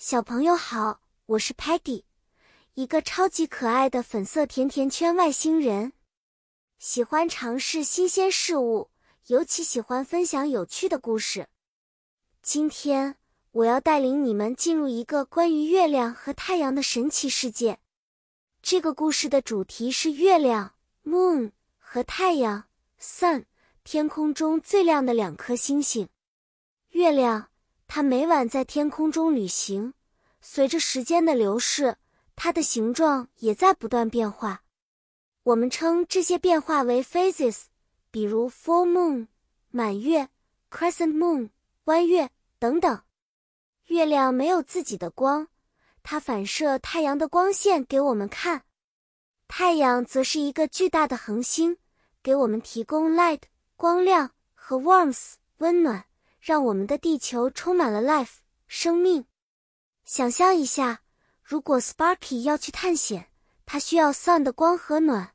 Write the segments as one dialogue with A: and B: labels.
A: 小朋友好，我是 Patty，一个超级可爱的粉色甜甜圈外星人，喜欢尝试新鲜事物，尤其喜欢分享有趣的故事。今天我要带领你们进入一个关于月亮和太阳的神奇世界。这个故事的主题是月亮 （Moon） 和太阳 （Sun），天空中最亮的两颗星星。月亮。它每晚在天空中旅行，随着时间的流逝，它的形状也在不断变化。我们称这些变化为 phases，比如 full moon 满月、crescent moon 弯月等等。月亮没有自己的光，它反射太阳的光线给我们看。太阳则是一个巨大的恒星，给我们提供 light 光亮和 warmth 温暖。让我们的地球充满了 life 生命。想象一下，如果 Sparky 要去探险，他需要 sun 的光和暖。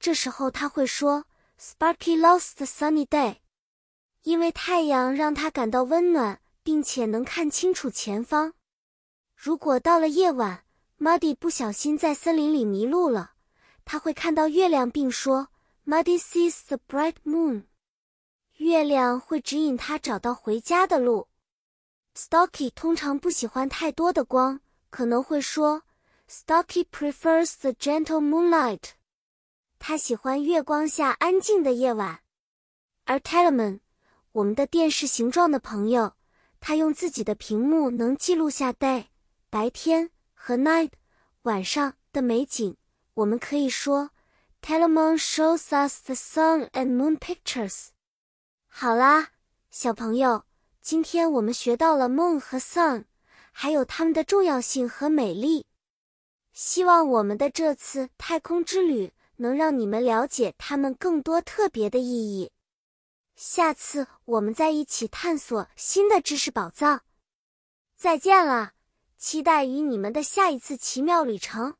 A: 这时候他会说：“Sparky loves the sunny day。”因为太阳让他感到温暖，并且能看清楚前方。如果到了夜晚，Muddy 不小心在森林里迷路了，他会看到月亮，并说：“Muddy sees the bright moon。”月亮会指引他找到回家的路。Stocky 通常不喜欢太多的光，可能会说：“Stocky prefers the gentle moonlight。”他喜欢月光下安静的夜晚。而 Telemann，我们的电视形状的朋友，他用自己的屏幕能记录下 day 白天和 night 晚上的美景。我们可以说：“Telemann shows us the sun and moon pictures。”好啦，小朋友，今天我们学到了 moon 和 sun，还有它们的重要性和美丽。希望我们的这次太空之旅能让你们了解它们更多特别的意义。下次我们再一起探索新的知识宝藏。再见了，期待与你们的下一次奇妙旅程。